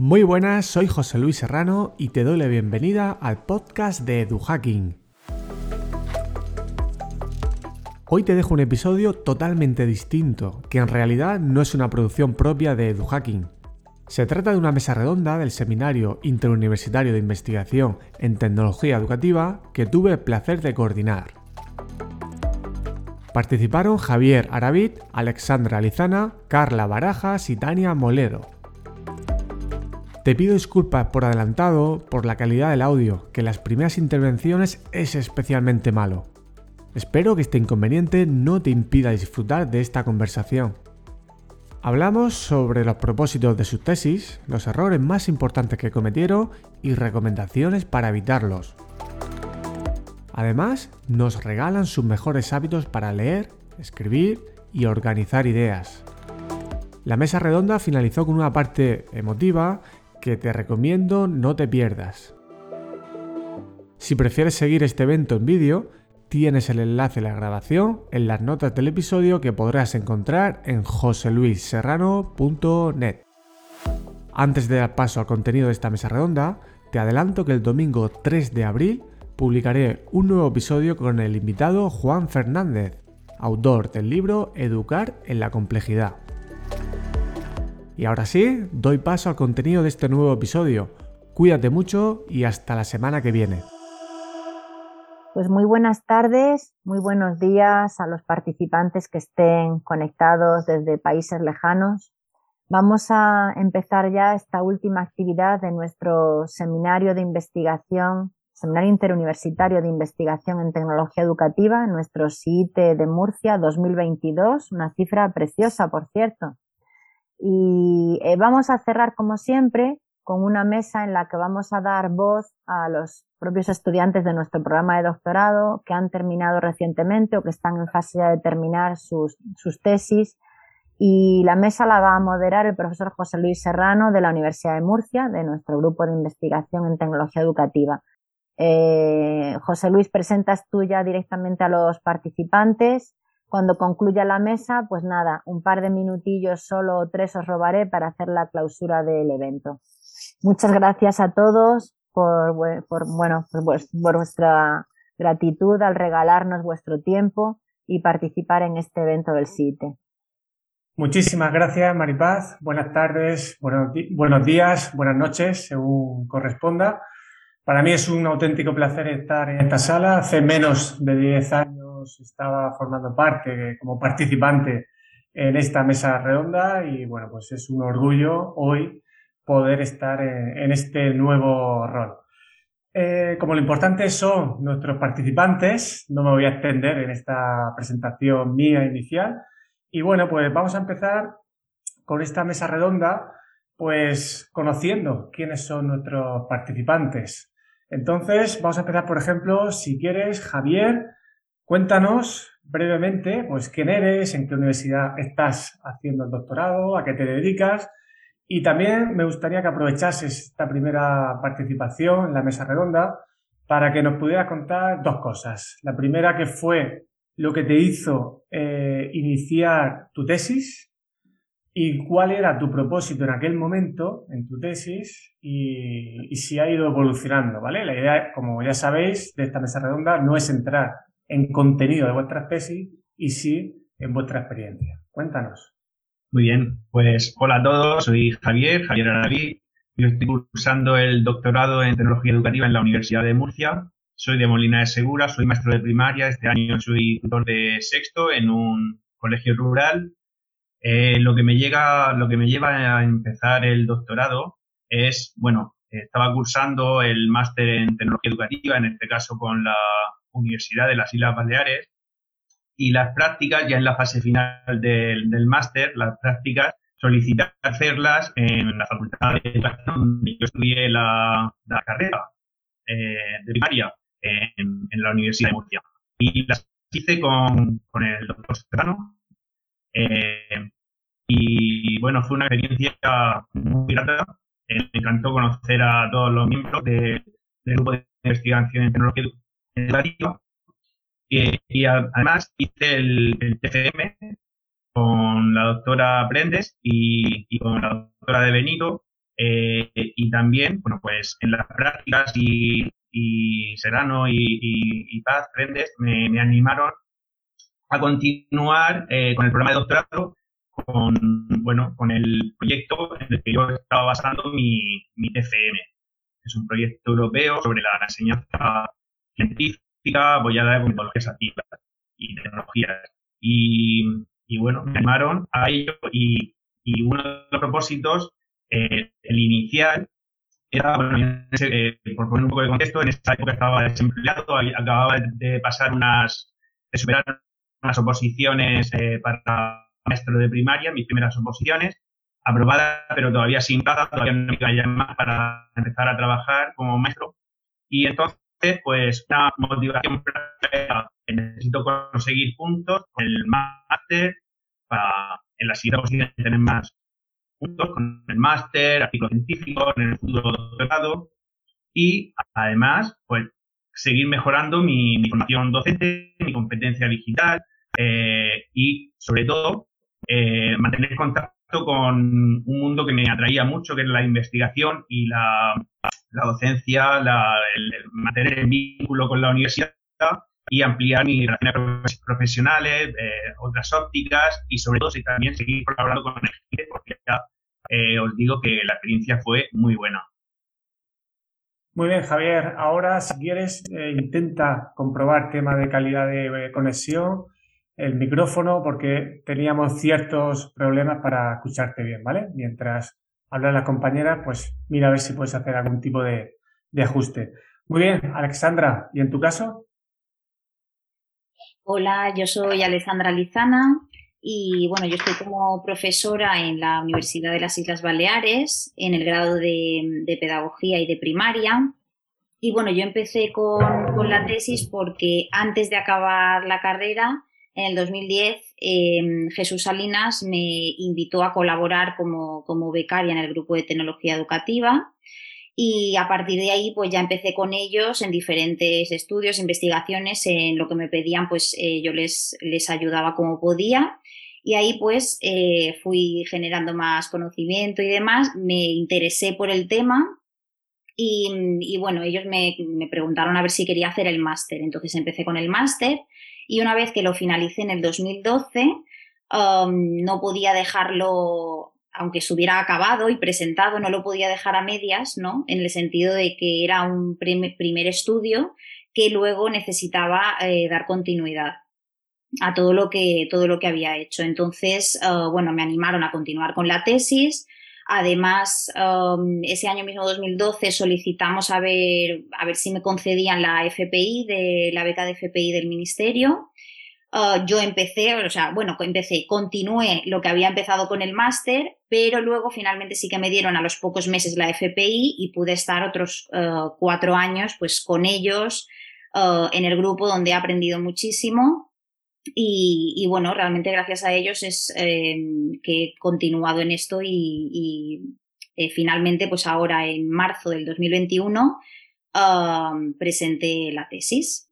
Muy buenas, soy José Luis Serrano y te doy la bienvenida al podcast de EduHacking. Hoy te dejo un episodio totalmente distinto, que en realidad no es una producción propia de EduHacking. Se trata de una mesa redonda del Seminario Interuniversitario de Investigación en Tecnología Educativa que tuve el placer de coordinar. Participaron Javier Arabit, Alexandra Lizana, Carla Barajas y Tania Molero. Te pido disculpas por adelantado por la calidad del audio, que en las primeras intervenciones es especialmente malo. Espero que este inconveniente no te impida disfrutar de esta conversación. Hablamos sobre los propósitos de su tesis, los errores más importantes que cometieron y recomendaciones para evitarlos. Además, nos regalan sus mejores hábitos para leer, escribir y organizar ideas. La mesa redonda finalizó con una parte emotiva que te recomiendo no te pierdas. Si prefieres seguir este evento en vídeo, tienes el enlace a la grabación en las notas del episodio que podrás encontrar en joseluisserrano.net. Antes de dar paso al contenido de esta mesa redonda, te adelanto que el domingo 3 de abril publicaré un nuevo episodio con el invitado Juan Fernández, autor del libro Educar en la complejidad. Y ahora sí, doy paso al contenido de este nuevo episodio. Cuídate mucho y hasta la semana que viene. Pues muy buenas tardes, muy buenos días a los participantes que estén conectados desde países lejanos. Vamos a empezar ya esta última actividad de nuestro seminario de investigación, Seminario Interuniversitario de Investigación en Tecnología Educativa, nuestro CIT de Murcia 2022, una cifra preciosa, por cierto. Y eh, vamos a cerrar, como siempre, con una mesa en la que vamos a dar voz a los propios estudiantes de nuestro programa de doctorado que han terminado recientemente o que están en fase de terminar sus, sus tesis. Y la mesa la va a moderar el profesor José Luis Serrano de la Universidad de Murcia, de nuestro grupo de investigación en tecnología educativa. Eh, José Luis, presentas tú ya directamente a los participantes cuando concluya la mesa, pues nada, un par de minutillos, solo tres os robaré para hacer la clausura del evento. Muchas gracias a todos por, bueno, por vuestra gratitud al regalarnos vuestro tiempo y participar en este evento del CITE. Muchísimas gracias, Maripaz. Buenas tardes, buenos, buenos días, buenas noches, según corresponda. Para mí es un auténtico placer estar en esta sala. Hace menos de 10 años estaba formando parte como participante en esta mesa redonda y bueno, pues es un orgullo hoy poder estar en, este nuevo rol. Eh, como lo importante son nuestros participantes, no me voy a extender en esta presentación mía inicial. Y bueno, pues vamos a empezar con esta mesa redonda, pues conociendo quiénes son nuestros participantes. Entonces, vamos a empezar, por ejemplo, si quieres, Javier, Cuéntanos brevemente, pues, quién eres, en qué universidad estás haciendo el doctorado, a qué te dedicas. Y también me gustaría que aprovechases esta primera participación en la mesa redonda para que nos pudieras contar dos cosas. La primera que fue lo que te hizo eh, iniciar tu tesis y cuál era tu propósito en aquel momento en tu tesis y, y si ha ido evolucionando, ¿vale? La idea, como ya sabéis, de esta mesa redonda no es entrar en contenido de vuestra tesis y sí en vuestra experiencia. Cuéntanos. Muy bien, pues hola a todos, soy Javier, Javier Araví, yo estoy cursando el doctorado en tecnología educativa en la Universidad de Murcia, soy de Molina de Segura, soy maestro de primaria, este año soy tutor de sexto en un colegio rural. Eh, lo que me llega, lo que me lleva a empezar el doctorado es, bueno, estaba cursando el máster en tecnología educativa, en este caso con la Universidad de las Islas Baleares. Y las prácticas, ya en la fase final del, máster, las prácticas solicitar hacerlas en la Facultad de Educación donde yo estudié la, carrera eh, de primaria en, la Universidad de Murcia. Y las hice con, el doctor Serrano. Eh, y bueno, fue una experiencia muy grata. Eh, me encantó conocer a todos los miembros del grupo de investigación en tecnología y, además hice el, TFM con la doctora Brendes y, con la doctora de Benito Eh, y también, bueno, pues en las prácticas y, y Serrano y, Paz Prendes me, animaron a continuar eh, con el programa de doctorado con, bueno, con el proyecto en el que yo estaba basando mi, mi TFM. Es un proyecto europeo sobre la enseñanza científica apoyada en metodologías activas y tecnologías. Y, y, bueno, me animaron a ello y, y uno de los propósitos, eh, el inicial, era, bueno, eh, por poner un poco de contexto, en esta época estaba desempleado, acababa de pasar unas, de superar unas oposiciones eh, para maestro de primaria, mis primeras oposiciones, aprobada, pero todavía sin plaza, todavía no me iba a llamar para empezar a trabajar como maestro. Y entonces, pues, una motivación era, necesito conseguir puntos con el máster para en la siguiente oposición tener más puntos con el máster, artículo científico, en el futuro doctorado y además, pues, seguir mejorando mi, mi formación docente, mi competencia digital eh, y, sobre todo, eh, mantener contacto con un mundo que me atraía mucho, que es la investigación y la, la docencia, el, mantener el vínculo con la universidad y ampliar mis relaciones profesionales, eh, otras ópticas y sobre todo también seguir colaborando con el gente porque ya eh, os digo que la experiencia fue muy buena. Muy bien, Javier. Ahora, si quieres, eh, intenta comprobar tema de calidad de conexión, el micrófono, porque teníamos ciertos problemas para escucharte bien, ¿vale? Mientras habla la compañera, pues mira a ver si puedes hacer algún tipo de, de ajuste. Muy bien, Alexandra, ¿y en tu caso? Hola, yo soy Alexandra Lizana y bueno, yo estoy como profesora en la Universidad de las Islas Baleares en el grado de, Pedagogía y de Primaria. Y bueno, yo empecé con, con, la tesis porque antes de acabar la carrera, en el 2010, em, Jesús Salinas me invitó a colaborar como, como becaria en el grupo de tecnología educativa y a partir de ahí pues ya empecé con ellos en diferentes estudios, investigaciones, en lo que me pedían pues eh, yo les, les ayudaba como podía y ahí pues eh, fui generando más conocimiento y demás, me interesé por el tema y, y bueno, ellos me, me, preguntaron a ver si quería hacer el máster, entonces empecé con el máster y una vez que lo finalicé en el 2012 um, no podía dejarlo aunque se hubiera acabado y presentado, no lo podía dejar a medias, ¿no? En el sentido de que era un primer estudio que luego necesitaba eh, dar continuidad a todo lo que todo lo que había hecho. Entonces, uh, bueno, me animaron a continuar con la tesis. Además, um, ese año mismo 2012 solicitamos a ver a ver si me concedían la FPI de la beca de FPI del ministerio. Ah, yo empecé, o sea, bueno, empecé, continué lo que había empezado con el máster, pero luego finalmente sí que me dieron a los pocos meses la FPI y pude estar otros ah, cuatro años pues con ellos ah, en el grupo donde he aprendido muchísimo y, bueno, realmente gracias a ellos es em, que he continuado en esto y, eh, finalmente pues ahora en marzo del 2021 presenté la tesis.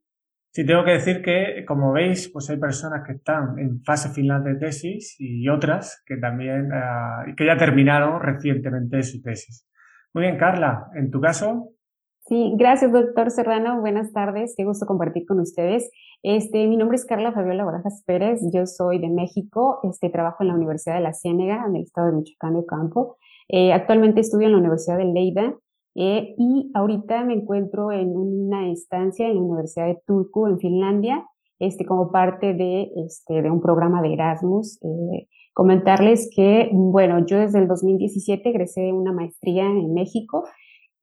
Sí, tengo que decir que, como veis, pues hay personas que están en fase final de tesis y otras que también, uh, que ya terminaron recientemente su tesis. Muy bien, Carla, ¿en tu caso? Sí, gracias, doctor Serrano. Buenas tardes. Qué gusto compartir con ustedes. Este, mi nombre es Carla Fabiola Barajas Pérez. Yo soy de México. Este, trabajo en la Universidad de la Ciénega, en el estado de Michoacán de Campo. Eh, actualmente estudio en la Universidad de Leida eh, y ahorita me encuentro en una estancia en la Universidad de Turku, en Finlandia, este, como parte de, este, de un programa de Erasmus. Eh, comentarles que, bueno, yo desde el 2017 egresé una maestría en México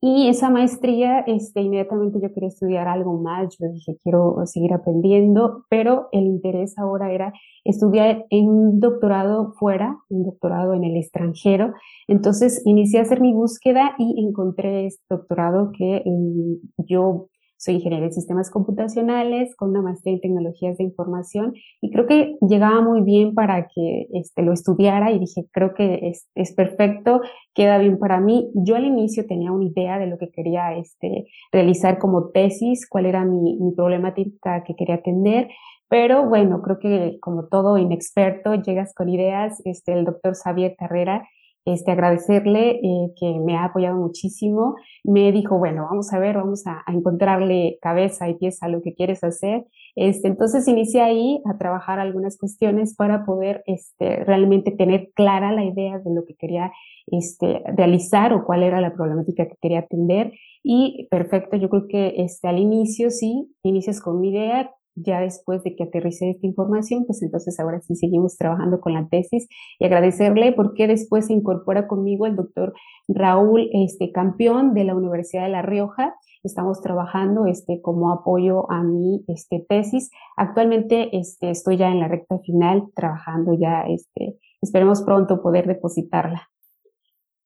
y esa maestría, este, inmediatamente yo quería estudiar algo más, yo dije, quiero seguir aprendiendo, pero el interés ahora era estudiar un doctorado fuera, un doctorado en el extranjero. Entonces inicié a hacer mi búsqueda y encontré este doctorado que mm, yo soy ingeniera en sistemas computacionales con una maestría en tecnologías de información y creo que llegaba muy bien para que este, lo estudiara y dije, creo que es, es, perfecto, queda bien para mí. Yo al inicio tenía una idea de lo que quería este, realizar como tesis, cuál era mi, mi problemática que quería atender. Pero bueno, creo que como todo inexperto, llegas con ideas. Este, el doctor Xavier Carrera este, agradecerle eh, que me ha apoyado muchísimo. Me dijo, bueno, vamos a ver, vamos a, encontrarle cabeza y pieza a lo que quieres hacer. Este, entonces inicié ahí a trabajar algunas cuestiones para poder este, realmente tener clara la idea de lo que quería este, realizar o cuál era la problemática que quería atender. Y perfecto, yo creo que este, al inicio sí, inicias con una idea, ya después de que aterricé esta información, pues entonces ahora sí seguimos trabajando con la tesis y agradecerle porque después se incorpora conmigo el doctor Raúl este, Campeón de la Universidad de La Rioja. Estamos trabajando este, como apoyo a mi este, tesis. Actualmente este, estoy ya en la recta final trabajando ya, este, esperemos pronto poder depositarla.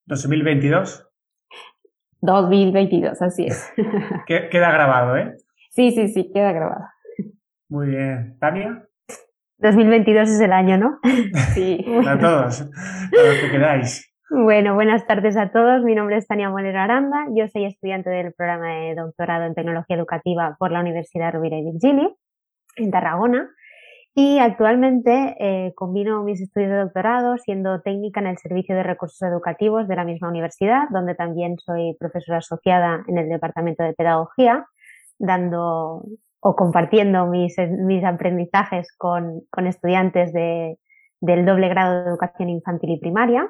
¿2022? 2022, así es. Queda grabado, ¿eh? Sí, sí, sí, queda grabado. Muy bien. ¿Tania? 2022 es el año, ¿no? Sí. a todos, a los que queráis. Bueno, buenas tardes a todos. Mi nombre es Tania Molero Aranda. Yo soy estudiante del programa de doctorado en tecnología educativa por la Universidad Rovira y Virgili, en Tarragona. Y actualmente eh, combino mis estudios de doctorado siendo técnica en el Servicio de Recursos Educativos de la misma universidad, donde también soy profesora asociada en el Departamento de Pedagogía, dando o compartiendo mis, mis aprendizajes con, con estudiantes de, del doble grado de educación infantil y primaria.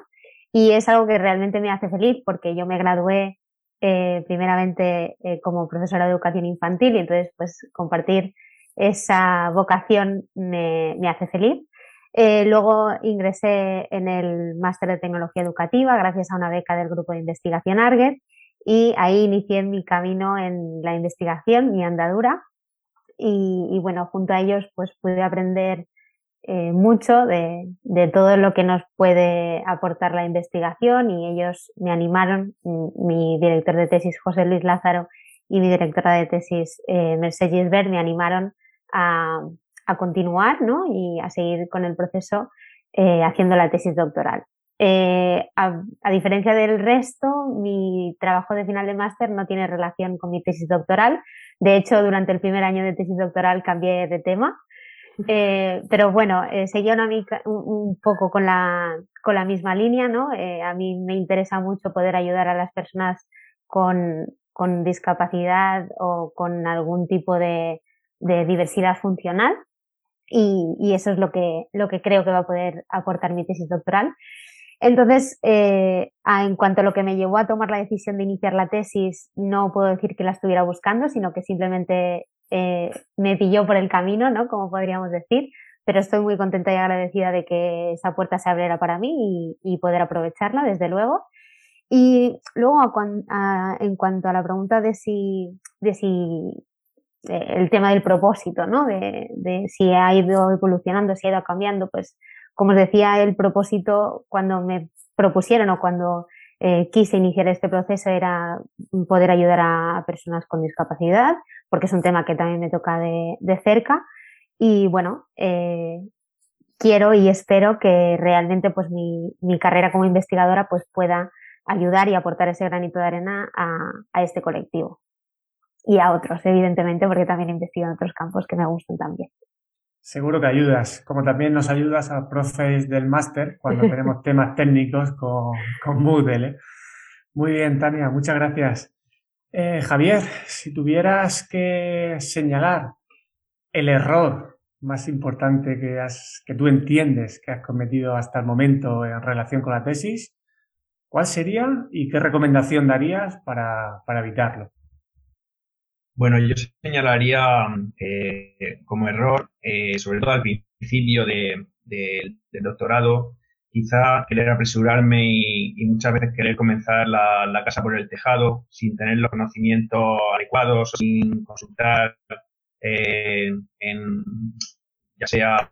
Y es algo que realmente me hace feliz porque yo me gradué eh, primeramente eh, como profesora de educación infantil y entonces pues compartir esa vocación me, me hace feliz. Eh, luego ingresé en el máster de tecnología educativa gracias a una beca del grupo de investigación ARGET y ahí inicié mi camino en la investigación, mi andadura y, bueno, junto a ellos pues pude aprender eh, mucho de, todo lo que nos puede aportar la investigación y ellos me animaron, mi director de tesis José Luis Lázaro y mi directora de tesis eh, Mercedes Ver me animaron a, a, continuar ¿no? y a seguir con el proceso eh, haciendo la tesis doctoral. Eh, a, a, diferencia del resto, mi trabajo de final de máster no tiene relación con mi tesis doctoral. De hecho, durante el primer año de tesis doctoral cambié de tema. Eh, pero bueno, eh, seguía una, un, poco con la, con la misma línea, ¿no? Eh, a mí me interesa mucho poder ayudar a las personas con, con discapacidad o con algún tipo de, de diversidad funcional. Y, y, eso es lo que, lo que creo que va a poder aportar mi tesis doctoral. Entonces, eh, en cuanto a lo que me llevó a tomar la decisión de iniciar la tesis, no puedo decir que la estuviera buscando, sino que simplemente eh, me pilló por el camino, ¿no? Como podríamos decir. Pero estoy muy contenta y agradecida de que esa puerta se abriera para mí y, poder aprovecharla, desde luego. Y luego, en cuanto a la pregunta de si, de si eh, el tema del propósito, ¿no? De, de si ha ido evolucionando, si ha ido cambiando, pues como os decía, el propósito cuando me propusieron o cuando eh, quise iniciar este proceso era poder ayudar a personas con discapacidad, porque es un tema que también me toca de, de cerca. Y bueno, eh, quiero y espero que realmente pues mi, mi, carrera como investigadora pues pueda ayudar y aportar ese granito de arena a, a este colectivo. Y a otros, evidentemente, porque también investigo en otros campos que me gustan también. Seguro que ayudas, como también nos ayudas a profes del máster cuando tenemos temas técnicos con, con Moodle. ¿eh? Muy bien, Tania, muchas gracias. Eh, Javier, si tuvieras que señalar el error más importante que, has, que tú entiendes que has cometido hasta el momento en relación con la tesis, ¿cuál sería y qué recomendación darías para, para evitarlo? Bueno, yo señalaría eh, como error, eh, sobre todo al principio de, del doctorado, quizá querer apresurarme y, muchas veces querer comenzar la, casa por el tejado sin tener los conocimientos adecuados, sin consultar eh, en, ya sea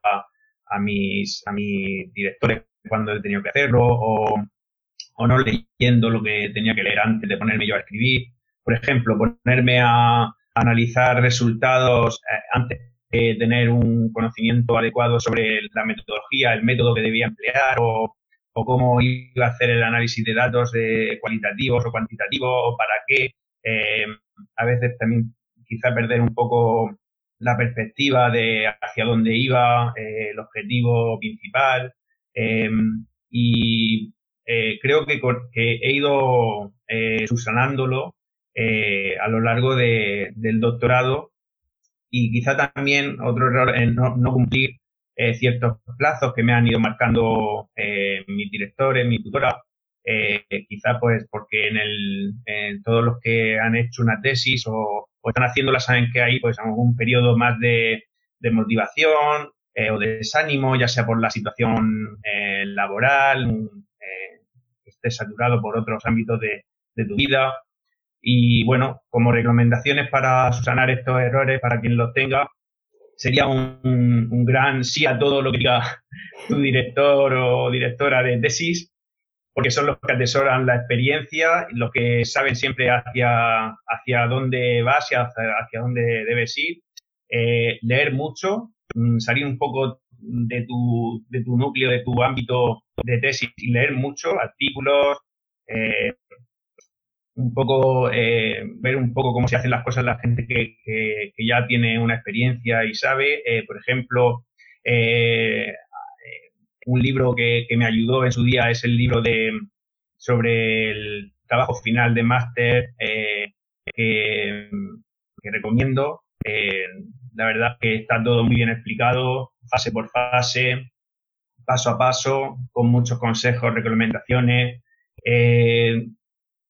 a, mis, a mis directores cuando he tenido que hacerlo o no leyendo lo que tenía que leer antes de ponerme yo a escribir. Por ejemplo, ponerme a, analizar resultados eh, antes de tener un conocimiento adecuado sobre la metodología, el método que debía emplear o, cómo iba a hacer el análisis de datos de cualitativos o cuantitativos o para qué. Eh, a veces también quizá perder un poco la perspectiva de hacia dónde iba, eh, el objetivo principal. Eh, y creo que, he ido subsanándolo eh, a lo largo de, del doctorado y quizá también otro error en no, cumplir eh, ciertos plazos que me han ido marcando eh, mis directores, mi tutora, eh, quizá pues porque en, el, en todos los que han hecho una tesis o, o están haciéndola saben que hay pues algún periodo más de, de motivación eh, o de desánimo, ya sea por la situación eh, laboral, que estés saturado por otros ámbitos de, de tu vida. Y bueno, como recomendaciones para sanar estos errores, para quien los tenga, sería un, un, gran sí a todo lo que diga tu director o directora de tesis, porque son los que atesoran la experiencia, los que saben siempre hacia, hacia dónde vas y hacia, hacia dónde debes ir. Eh, leer mucho, mm, salir un poco de tu, de tu núcleo, de tu ámbito de tesis y leer mucho, artículos, eh, un poco, eh, ver un poco cómo se hacen las cosas la gente que, que, ya tiene una experiencia y sabe. Eh, por ejemplo, eh, un libro que, que, me ayudó en su día es el libro de sobre el trabajo final de máster que, recomiendo. La verdad que está todo muy bien explicado, fase por fase, paso a paso, con muchos consejos, recomendaciones.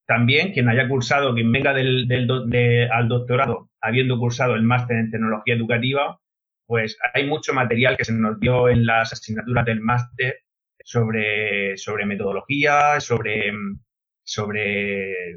También quien haya cursado, quien venga del, del de, al doctorado habiendo cursado el máster en tecnología educativa, pues hay mucho material que se nos dio en las asignaturas del máster sobre, sobre metodología, sobre, sobre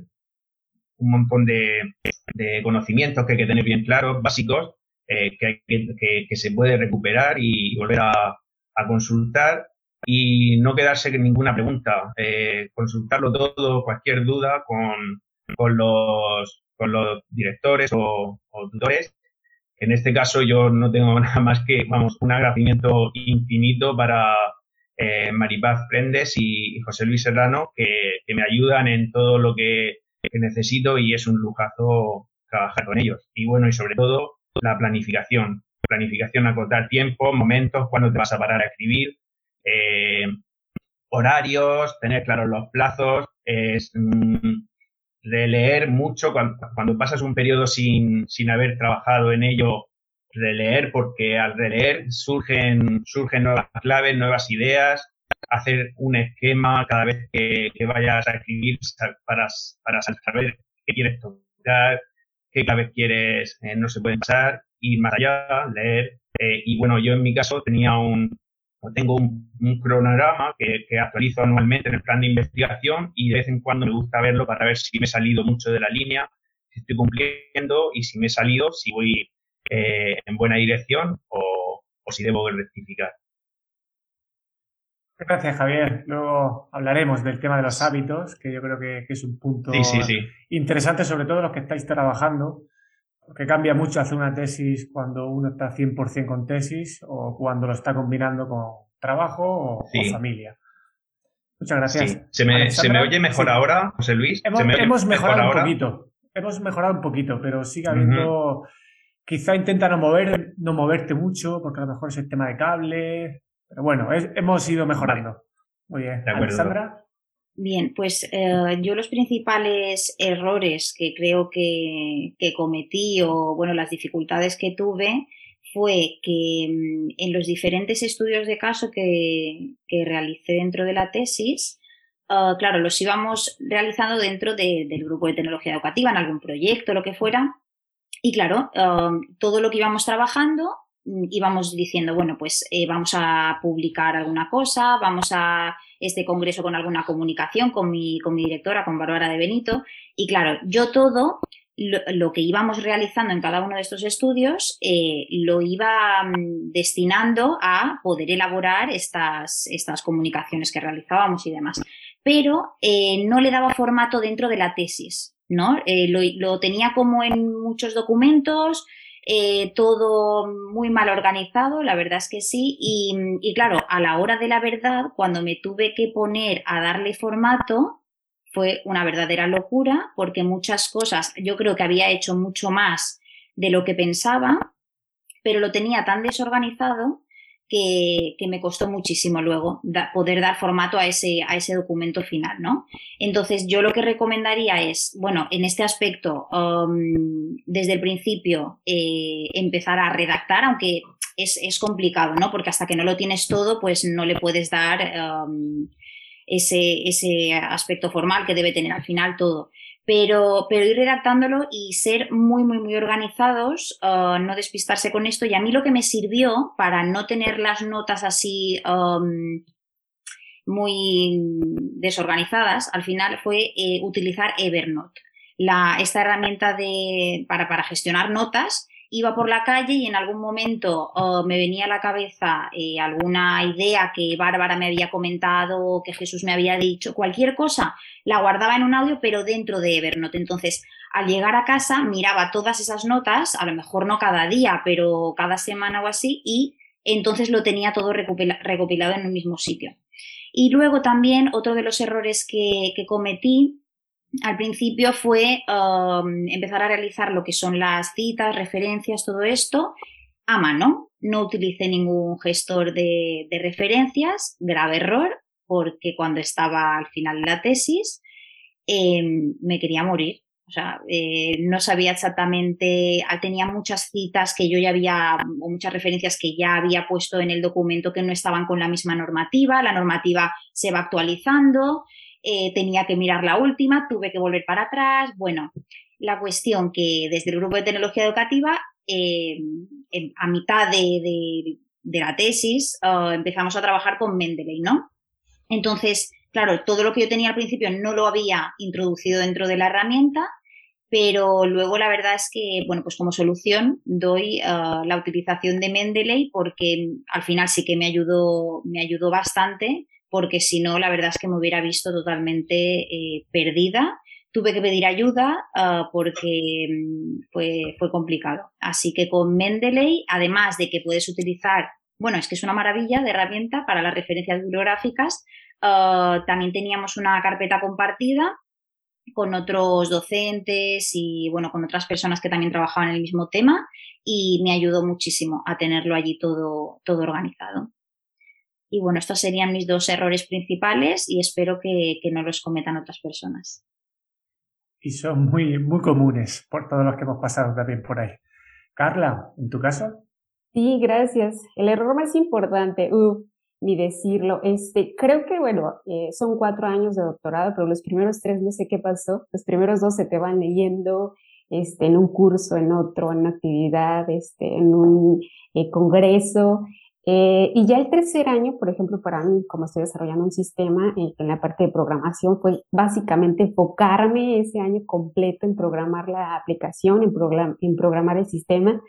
un montón de, de conocimientos que hay que tener bien claros, básicos, eh, que, que, que, se puede recuperar y volver a, a consultar y no quedarse con ninguna pregunta, eh, consultarlo todo, cualquier duda con, con, los, con los directores o, o, tutores. En este caso yo no tengo nada más que, vamos, un agradecimiento infinito para eh, Maripaz Prendes y, José Luis Serrano que, que, me ayudan en todo lo que, que necesito y es un lujazo trabajar con ellos. Y bueno, y sobre todo la planificación. Planificación, acotar tiempo, momentos, cuándo te vas a parar a escribir, eh, horarios, tener claros los plazos, es mm, releer mucho cuando, cuando, pasas un periodo sin, sin haber trabajado en ello, releer porque al releer surgen, surgen nuevas claves, nuevas ideas, hacer un esquema cada vez que, vayas a escribir para, para saber qué quieres tocar, qué claves quieres, eh, no se pueden pasar, ir más allá, leer. Eh, y bueno, yo en mi caso tenía un, tengo un, un cronograma que, que, actualizo anualmente en el plan de investigación y de vez en cuando me gusta verlo para ver si me he salido mucho de la línea, si estoy cumpliendo y si me he salido, si voy eh, en buena dirección o, o si debo rectificar. Gracias, Javier. Luego hablaremos del tema de los hábitos, que yo creo que, que es un punto sí, sí, sí. interesante, sobre todo los que estáis trabajando, porque cambia mucho hacer una tesis cuando uno está 100% con tesis o cuando lo está combinando con trabajo o, sí. familia. Muchas gracias. Sí. ¿Se, me, ¿Se, me, oye mejor sí. ahora, José Luis? Hemos, hemos mejorado mejor un poquito. Hemos mejorado un poquito, pero sigue habiendo. Uh -huh. Quizá intenta no mover, no moverte mucho, porque a lo mejor es el tema de cable. Pero bueno, es, hemos ido mejorando. Muy bien. Alexandra. Bien, pues eh, yo los principales errores que creo que, que, cometí o bueno, las dificultades que tuve fue que mm, en los diferentes estudios de caso que, que realicé dentro de la tesis, uh, claro, los íbamos realizando dentro de, del grupo de tecnología educativa, en algún proyecto, lo que fuera. Y claro, uh, todo lo que íbamos trabajando íbamos diciendo, bueno, pues eh, vamos a publicar alguna cosa, vamos a este congreso con alguna comunicación con mi, con mi directora, con Bárbara de Benito. Y claro, yo todo lo, lo, que íbamos realizando en cada uno de estos estudios eh, lo iba um, destinando a poder elaborar estas, estas comunicaciones que realizábamos y demás. Pero eh, no le daba formato dentro de la tesis, ¿no? Lo, lo tenía como en muchos documentos, eh, todo muy mal organizado, la verdad es que sí, y, y, claro, a la hora de la verdad, cuando me tuve que poner a darle formato, fue una verdadera locura, porque muchas cosas, yo creo que había hecho mucho más de lo que pensaba, pero lo tenía tan desorganizado que, me costó muchísimo luego poder dar formato a ese, a ese documento final, ¿no? Entonces, yo lo que recomendaría es, bueno, en este aspecto, um, desde el principio, eh, empezar a redactar, aunque es, complicado, ¿no? Porque hasta que no lo tienes todo, pues no le puedes dar um, ese, ese aspecto formal que debe tener al final todo pero, pero ir redactándolo y ser muy, muy, muy organizados, uh, no despistarse con esto. Y a mí lo que me sirvió para no tener las notas así um, muy desorganizadas, al final fue eh, utilizar Evernote, la, esta herramienta de, para, para gestionar notas iba por la calle y en algún momento oh, me venía a la cabeza eh, alguna idea que Bárbara me había comentado que Jesús me había dicho, cualquier cosa, la guardaba en un audio pero dentro de Evernote. Entonces, al llegar a casa miraba todas esas notas, a lo mejor no cada día, pero cada semana o así, y entonces lo tenía todo recopilado en un mismo sitio. Y luego también otro de los errores que, que cometí al principio fue um, empezar a realizar lo que son las citas, referencias, todo esto a mano. No utilicé ningún gestor de, referencias, grave error, porque cuando estaba al final de la tesis em, me quería morir. O sea, eh, no sabía exactamente, ah, tenía muchas citas que yo ya había, o muchas referencias que ya había puesto en el documento que no estaban con la misma normativa, la normativa se va actualizando, eh, tenía que mirar la última, tuve que volver para atrás. Bueno, la cuestión que desde el grupo de tecnología educativa, eh, a mitad de, la tesis, ah, empezamos a trabajar con Mendeley, ¿no? Entonces, claro, todo lo que yo tenía al principio no lo había introducido dentro de la herramienta, pero luego la verdad es que, bueno, pues como solución doy la utilización de Mendeley porque al final sí que me ayudó, me ayudó bastante porque si no, la verdad es que me hubiera visto totalmente eh, perdida. Tuve que pedir ayuda ah, porque mm, fue, fue complicado. Así que con Mendeley, además de que puedes utilizar, bueno, es que es una maravilla de herramienta para las referencias bibliográficas, ah, también teníamos una carpeta compartida con otros docentes y bueno, con otras personas que también trabajaban en el mismo tema y me ayudó muchísimo a tenerlo allí todo, todo organizado. Y bueno, estos serían mis dos errores principales y espero que, no los cometan otras personas. Y son muy, muy comunes por todos los que hemos pasado también por ahí. Carla, ¿en tu caso? Sí, gracias. El error más importante, uh, ni decirlo, este, creo que, bueno, eh, son cuatro años de doctorado, pero los primeros tres no sé qué pasó. Los primeros dos se te van leyendo, este, en un curso, en otro, en una actividad, este, en un eh, congreso, eh, y ya el tercer año, por ejemplo, para mí, como estoy desarrollando un sistema en, la parte de programación, fue básicamente enfocarme ese año completo en programar la aplicación, en, en programar el sistema.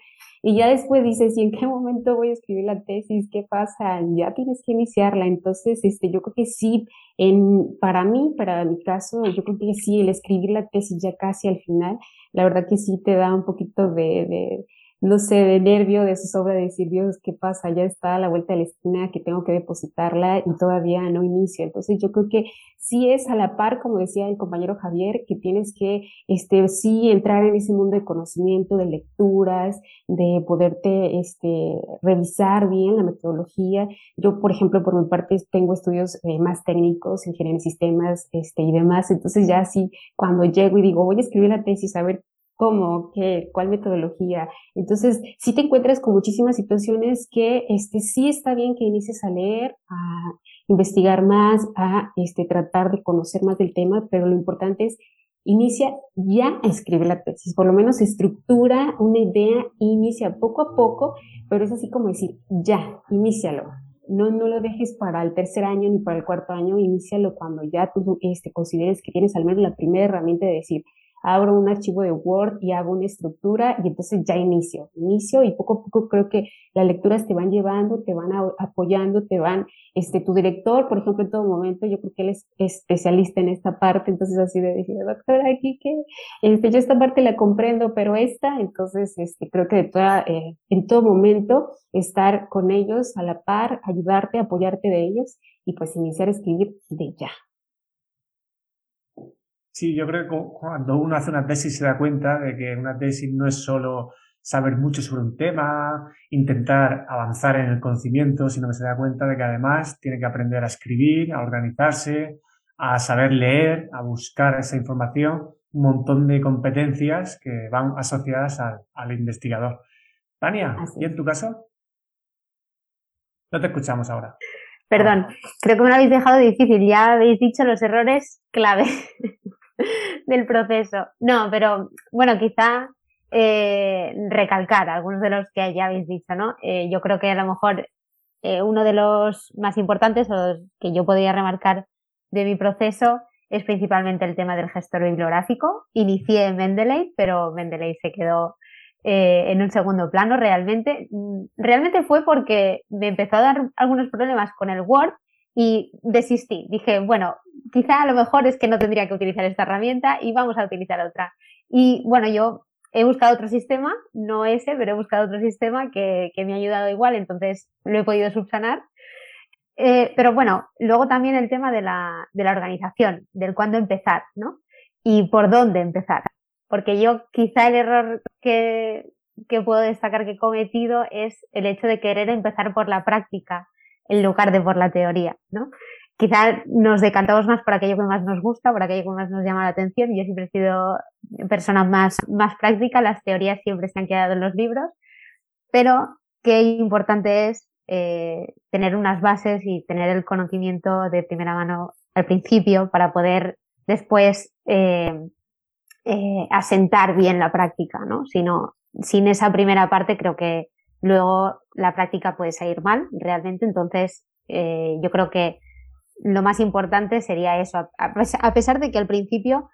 Y ya después dices, ¿y en qué momento voy a escribir la tesis? ¿Qué pasa? Ya tienes que iniciarla. Entonces, este, yo creo que sí, en, para mí, para mi caso, yo creo que sí, el escribir la tesis ya casi al final, la verdad que sí te da un poquito de no sé, de nervio, de su sobra de decir, Dios, ¿qué pasa? Ya está a la vuelta de la esquina que tengo que depositarla y todavía no inicio. Entonces yo creo que sí es a la par, como decía el compañero Javier, que tienes que, este, sí entrar en ese mundo de conocimiento, de lecturas, de poderte, este, revisar bien la metodología. Yo, por ejemplo, por mi parte, tengo estudios eh, más técnicos, ingeniería en sistemas, este, y demás. Entonces ya sí, cuando llego y digo, voy a escribir la tesis, a ver cómo, qué, cuál metodología. Entonces, sí te encuentras con muchísimas situaciones que este, sí está bien que inicies a leer, a investigar más, a este, tratar de conocer más del tema, pero lo importante es inicia ya a escribir la tesis, por lo menos estructura una idea, inicia poco a poco, pero es así como decir, ya, inícialo. No, no lo dejes para el tercer año ni para el cuarto año, inícialo cuando ya tú este, consideres que tienes al menos la primera herramienta de decir, abro un archivo de Word y hago una estructura y entonces ya inicio, inicio y poco a poco creo que las lecturas te van llevando, te van apoyando, te van, este, tu director, por ejemplo, en todo momento, yo creo que él es especialista en esta parte, entonces así de decir, doctora, aquí que, este, yo esta parte la comprendo, pero esta, entonces, este, creo que de toda, eh, en todo momento estar con ellos a la par, ayudarte, apoyarte de ellos y pues iniciar a escribir de ya. Sí, yo creo que cuando uno hace una tesis se da cuenta de que una tesis no es solo saber mucho sobre un tema, intentar avanzar en el conocimiento, sino que se da cuenta de que además tiene que aprender a escribir, a organizarse, a saber leer, a buscar esa información, un montón de competencias que van asociadas al, investigador. Tania, ¿y en tu caso? No te escuchamos ahora. Perdón, creo que me lo habéis dejado difícil. Ya habéis dicho los errores clave del proceso. No, pero bueno, quizá eh, recalcar algunos de los que ya habéis dicho, ¿no? Eh, yo creo que a lo mejor eh, uno de los más importantes o los que yo podría remarcar de mi proceso es principalmente el tema del gestor bibliográfico. Inicié en Mendeley, pero Mendeley se quedó en un segundo plano realmente. Mm, realmente fue porque me empezó a dar algunos problemas con el Word y desistí. Dije, bueno, quizá a lo mejor es que no tendría que utilizar esta herramienta y vamos a utilizar otra. Y bueno, yo he buscado otro sistema, no ese, pero he buscado otro sistema que, me ha ayudado igual, entonces lo he podido subsanar. Eh, pero bueno, luego también el tema de la, de la organización, del cuándo empezar, ¿no? Y por dónde empezar. Porque yo quizá el error que, que puedo destacar que he cometido es el hecho de querer empezar por la práctica en lugar de por la teoría, ¿no? quizá nos decantamos más por aquello que más nos gusta, por aquello que más nos llama la atención. Yo siempre he sido persona más, más práctica, las teorías siempre se han quedado en los libros, pero qué importante es eh, tener unas bases y tener el conocimiento de primera mano al principio para poder después eh, eh, asentar bien la práctica, ¿no? sin esa primera parte creo que luego la práctica puede salir mal realmente, entonces yo creo que lo más importante sería eso, a pesar de que al principio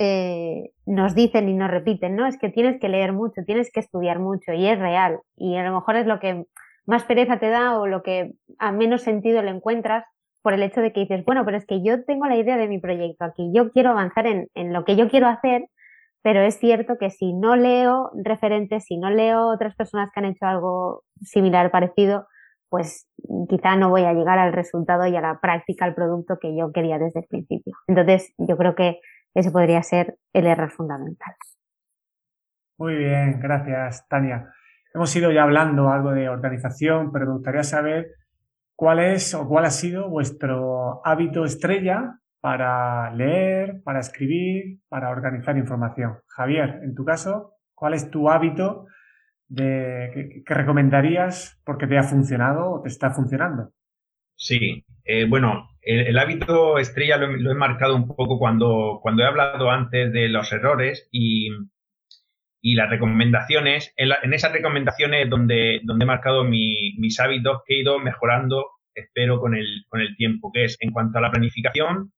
eh, nos dicen y nos repiten, ¿no? Es que tienes que leer mucho, tienes que estudiar mucho y es real. Y a lo mejor es lo que más pereza te da o lo que a menos sentido le encuentras por el hecho de que dices, bueno, pero es que yo tengo la idea de mi proyecto aquí, yo quiero avanzar en, en lo que yo quiero hacer, pero es cierto que si no leo referentes, si no leo otras personas que han hecho algo similar, parecido, pues quizá no voy a llegar al resultado y a la práctica, al producto que yo quería desde el principio. Entonces, yo creo que ese podría ser el error fundamental. Muy bien, gracias, Tania. Hemos ido ya hablando algo de organización, pero me gustaría saber cuál es o cuál ha sido vuestro hábito estrella para leer, para escribir, para organizar información. Javier, en tu caso, ¿cuál es tu hábito de, que, recomendarías porque te ha funcionado o te está funcionando? Sí, eh, bueno, el, hábito estrella lo, he marcado un poco cuando, cuando he hablado antes de los errores y, las recomendaciones. En, esas recomendaciones donde, donde he marcado mis hábitos que he ido mejorando, espero, con el, con el tiempo, que es en cuanto a la planificación,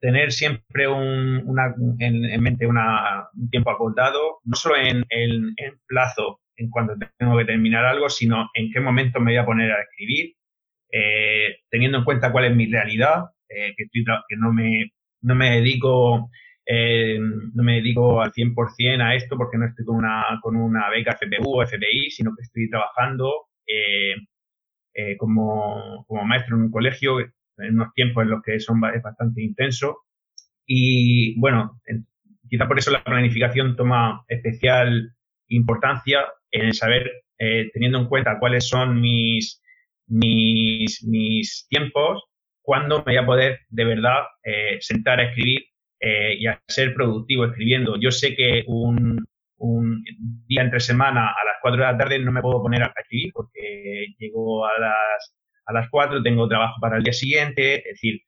tener siempre un, una, en, mente una, un tiempo acotado, no solo en, en, plazo en cuanto tengo que terminar algo, sino en qué momento me voy a poner a escribir, eh, teniendo en cuenta cuál es mi realidad, eh, que, estoy que no me, no me dedico eh, no me dedico al 100% a esto porque no estoy con una, con una beca FPU o FPI, sino que estoy trabajando como, como, maestro en un colegio en unos tiempos en los que son es bastante intenso. Y bueno, quizá por eso la planificación toma especial importancia en saber, eh, teniendo en cuenta cuáles son mis, mis, tiempos, cuándo me voy a poder de verdad eh, sentar a escribir eh, y a ser productivo escribiendo. Yo sé que un, un día entre semana a las 4 de la tarde no me puedo poner a escribir porque llego a las, a las 4, tengo trabajo para el día siguiente, es decir,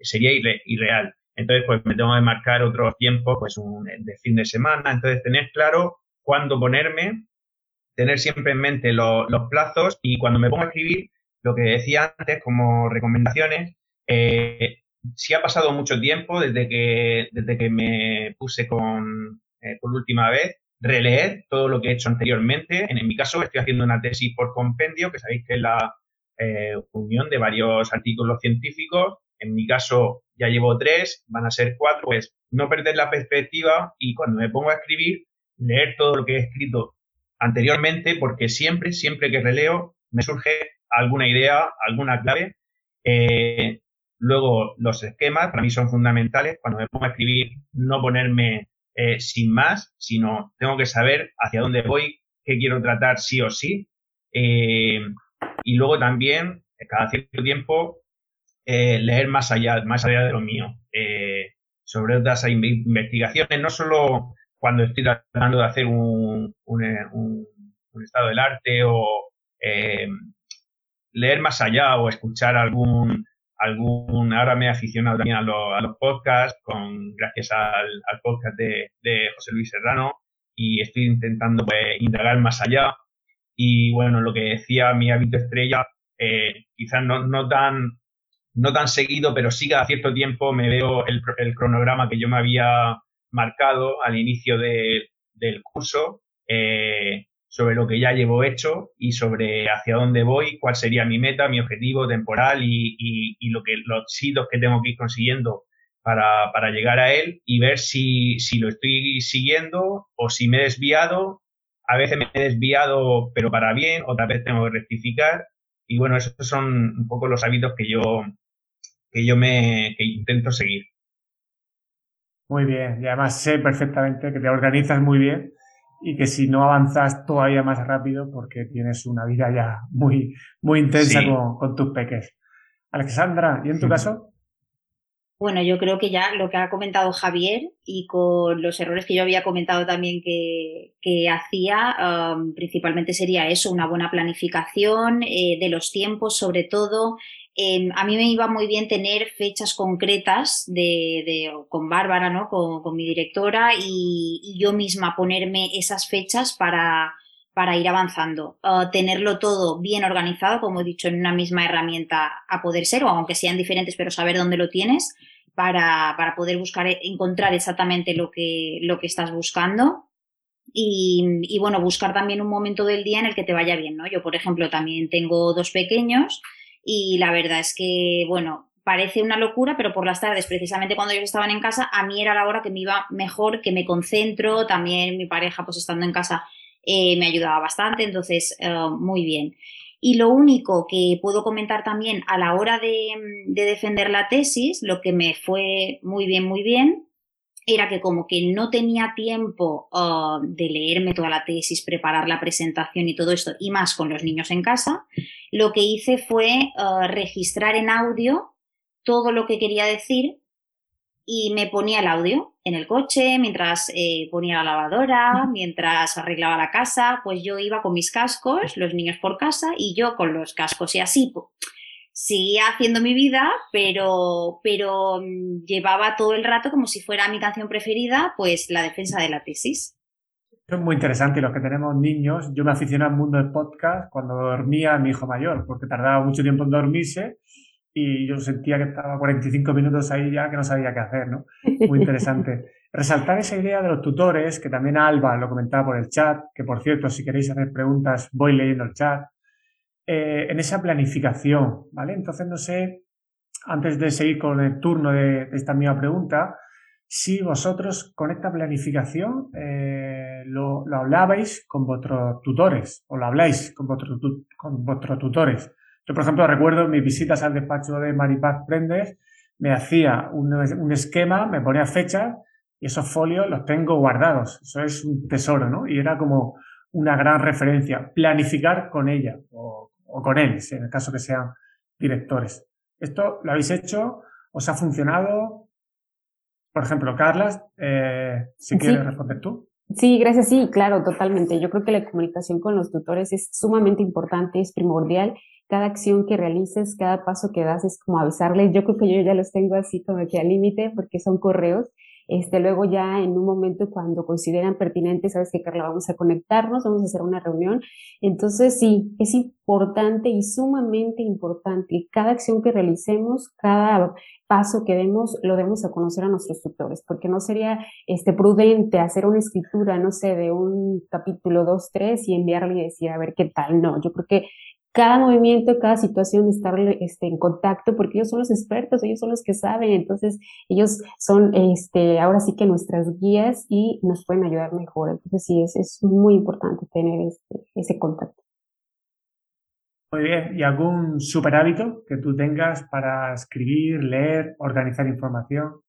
sería irreal. Entonces, pues me tengo que marcar otro tiempo, pues un, de fin de semana. Entonces, tener claro cuándo ponerme tener siempre en mente los plazos y cuando me pongo a escribir, lo que decía antes como recomendaciones, eh, si ha pasado mucho tiempo desde que, desde que me puse con, eh, por última vez, releer todo lo que he hecho anteriormente. En, mi caso estoy haciendo una tesis por compendio, que sabéis que es la eh, unión de varios artículos científicos. En mi caso ya llevo tres, van a ser cuatro, pues no perder la perspectiva y cuando me pongo a escribir, leer todo lo que he escrito anteriormente porque siempre, siempre que releo me surge alguna idea, alguna clave. Eh, luego, los esquemas para mí son fundamentales. Cuando me pongo a escribir, no ponerme eh, sin más, sino tengo que saber hacia dónde voy, que quiero tratar sí o sí. Y luego también, cada cierto tiempo, eh, leer más allá, más allá de lo mío, eh, sobre otras investigaciones, no solo cuando estoy tratando de hacer un, un, estado del arte o leer más allá o escuchar algún, algún, ahora me he aficionado también a, a los podcasts, con, gracias al, al podcast de, de, José Luis Serrano, y estoy intentando pues, indagar más allá. Y bueno, lo que decía mi hábito estrella, eh, quizás no, no, tan, no tan seguido, pero sí cada cierto tiempo me veo el, el cronograma que yo me había marcado al inicio de, del curso. Eh, sobre lo que ya llevo hecho y sobre hacia dónde voy, cuál sería mi meta, mi objetivo temporal y, y, lo que, los hitos que tengo que ir consiguiendo para, para llegar a él y ver si, si lo estoy siguiendo o si me he desviado. A veces me he desviado, pero para bien, otra vez tengo que rectificar. Y bueno, esos son un poco los hábitos que yo, que yo me que intento seguir. Muy bien, y además sé perfectamente que te organizas muy bien y que si no avanzas todavía más rápido porque tienes una vida ya muy, muy intensa con, tus peques. Alexandra, ¿y en tu caso? Bueno, yo creo que ya lo que ha comentado Javier y con los errores que yo había comentado también que, que hacía, um, principalmente sería eso, una buena planificación eh, de los tiempos, sobre todo, a mí me iba muy bien tener fechas concretas de, con Bárbara, ¿no? Con, mi directora y, yo misma ponerme esas fechas para, para ir avanzando. Uh, tenerlo todo bien organizado, como he dicho, en una misma herramienta a poder ser, o aunque sean diferentes, pero saber dónde lo tienes para, para poder buscar, encontrar exactamente lo que, lo que estás buscando. Y, y, bueno, buscar también un momento del día en el que te vaya bien, ¿no? Yo, por ejemplo, también tengo dos pequeños y la verdad es que, bueno, parece una locura, pero por las tardes, precisamente cuando ellos estaban en casa, a mí era la hora que me iba mejor, que me concentro, también mi pareja, pues estando en casa, eh, me ayudaba bastante, entonces, eh, muy bien. Y lo único que puedo comentar también a la hora de, de, defender la tesis, lo que me fue muy bien, muy bien, era que como que no tenía tiempo uh, de leerme toda la tesis, preparar la presentación y todo esto, y más con los niños en casa, lo que hice fue uh, registrar en audio todo lo que quería decir y me ponía el audio en el coche, mientras eh, ponía la lavadora, mientras arreglaba la casa, pues yo iba con mis cascos, los niños por casa y yo con los cascos y así. Seguía haciendo mi vida, pero, pero mm, llevaba todo el rato como si fuera mi canción preferida, pues la defensa de la tesis. Es muy interesante y los que tenemos niños, yo me aficioné al mundo del podcast. Cuando dormía mi hijo mayor, porque tardaba mucho tiempo en dormirse y yo sentía que estaba 45 minutos ahí ya que no sabía qué hacer, ¿no? Muy interesante. Resaltar esa idea de los tutores, que también Alba lo comentaba por el chat, que por cierto, si queréis hacer preguntas, voy leyendo el chat. Eh, en esa planificación, ¿vale? Entonces, no sé, antes de seguir con el turno de, esta misma pregunta, si vosotros con esta planificación eh, lo, hablabais con vuestros tutores o lo habláis con, vuestros con vuestros tutores. Yo, por ejemplo, recuerdo mis visitas al despacho de Maripaz Prendes, me hacía un, un esquema, me ponía fechas y esos folios los tengo guardados. Eso es un tesoro, ¿no? Y era como una gran referencia. Planificar con ella o o con él, en el caso que sean directores. ¿Esto lo habéis hecho? ¿Os ha funcionado? Por ejemplo, Carlas, eh, si quieres responder tú. Sí, gracias. Sí, claro, totalmente. Yo creo que la comunicación con los tutores es sumamente importante, es primordial. Cada acción que realices, cada paso que das es como avisarles. Yo creo que yo ya los tengo así como que al límite porque son correos este, luego ya en un momento cuando consideran pertinente, sabes que Carla, vamos a conectarnos, vamos a hacer una reunión. Entonces sí, es importante y sumamente importante. Cada acción que realicemos, cada paso que demos, lo demos a conocer a nuestros tutores, porque no sería este, prudente hacer una escritura, no sé, de un capítulo 2, 3 y enviarle y decir, a ver qué tal. No, yo creo que cada movimiento, cada situación, estar este, en contacto, porque ellos son los expertos, ellos son los que saben, entonces ellos son este, ahora sí que nuestras guías y nos pueden ayudar mejor. Entonces sí, es, es muy importante tener este, ese contacto. Muy bien, ¿y algún super hábito que tú tengas para escribir, leer, organizar información?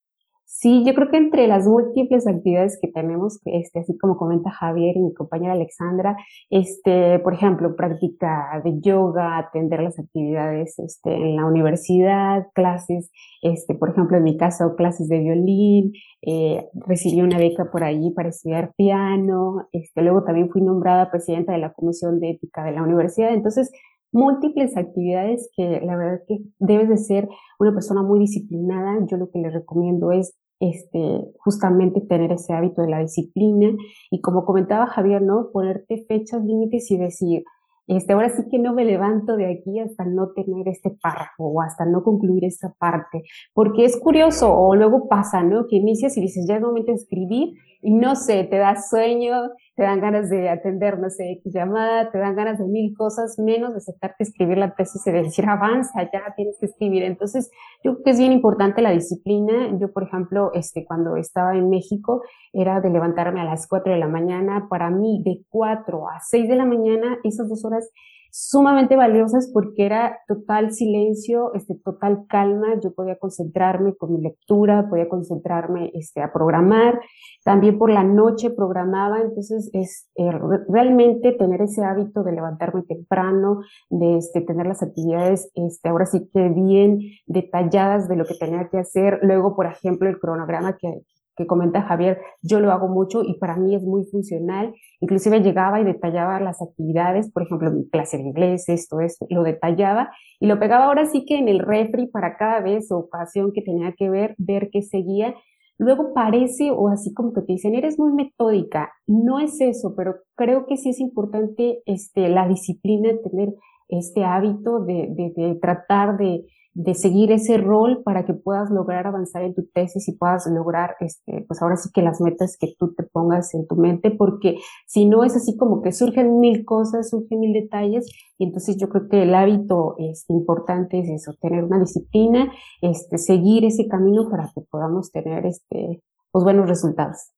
Sí, yo creo que entre las múltiples actividades que tenemos, este, así como comenta Javier y mi compañera Alexandra, este, por ejemplo, práctica de yoga, atender las actividades este, en la universidad, clases, este, por ejemplo, en mi caso, clases de violín, eh, recibí una beca por allí para estudiar piano, este, luego también fui nombrada presidenta de la Comisión de Ética de la universidad, entonces múltiples actividades que la verdad que debes de ser una persona muy disciplinada. Yo lo que les recomiendo es este, justamente tener ese hábito de la disciplina y como comentaba Javier, ¿no? Ponerte fechas, límites y decir, este, ahora sí que no me levanto de aquí hasta no tener este párrafo o hasta no concluir esta parte, porque es curioso o luego pasa, ¿no? Que inicias y dices, ya es momento de escribir y no sé, te da sueño, te dan ganas de atender, no sé, llamada, te dan ganas de mil cosas, menos de sentarte escribir la tesis y de decir, avanza, ya tienes que escribir. Entonces, yo creo que es bien importante la disciplina. Yo, por ejemplo, este, cuando estaba en México, era de levantarme a las 4 de la mañana. Para mí, de 4 a 6 de la mañana, esas dos horas sumamente valiosas porque era total silencio, este, total calma, yo podía concentrarme con mi lectura, podía concentrarme este, a programar, también por la noche programaba, entonces es eh, realmente tener ese hábito de levantarme temprano, de este, tener las actividades este, ahora sí que bien detalladas de lo que tenía que hacer, luego por ejemplo el cronograma que, que comenta Javier, yo lo hago mucho y para mí es muy funcional. Inclusive llegaba y detallaba las actividades, por ejemplo, mi clase de inglés, esto, esto, lo detallaba y lo pegaba ahora sí que en el refri para cada vez o ocasión que tenía que ver, ver qué seguía. Luego parece o así como que te dicen, eres muy metódica. No es eso, pero creo que sí es importante este, la disciplina, tener este hábito de, de, de tratar de, de seguir ese rol para que puedas lograr avanzar en tu tesis y puedas lograr, este, pues ahora sí que las metas que tú te pongas en tu mente, porque si no es así como que surgen mil cosas, surgen mil detalles, y entonces yo creo que el hábito este, importante es eso, tener una disciplina, este, seguir ese camino para que podamos tener este, pues buenos resultados.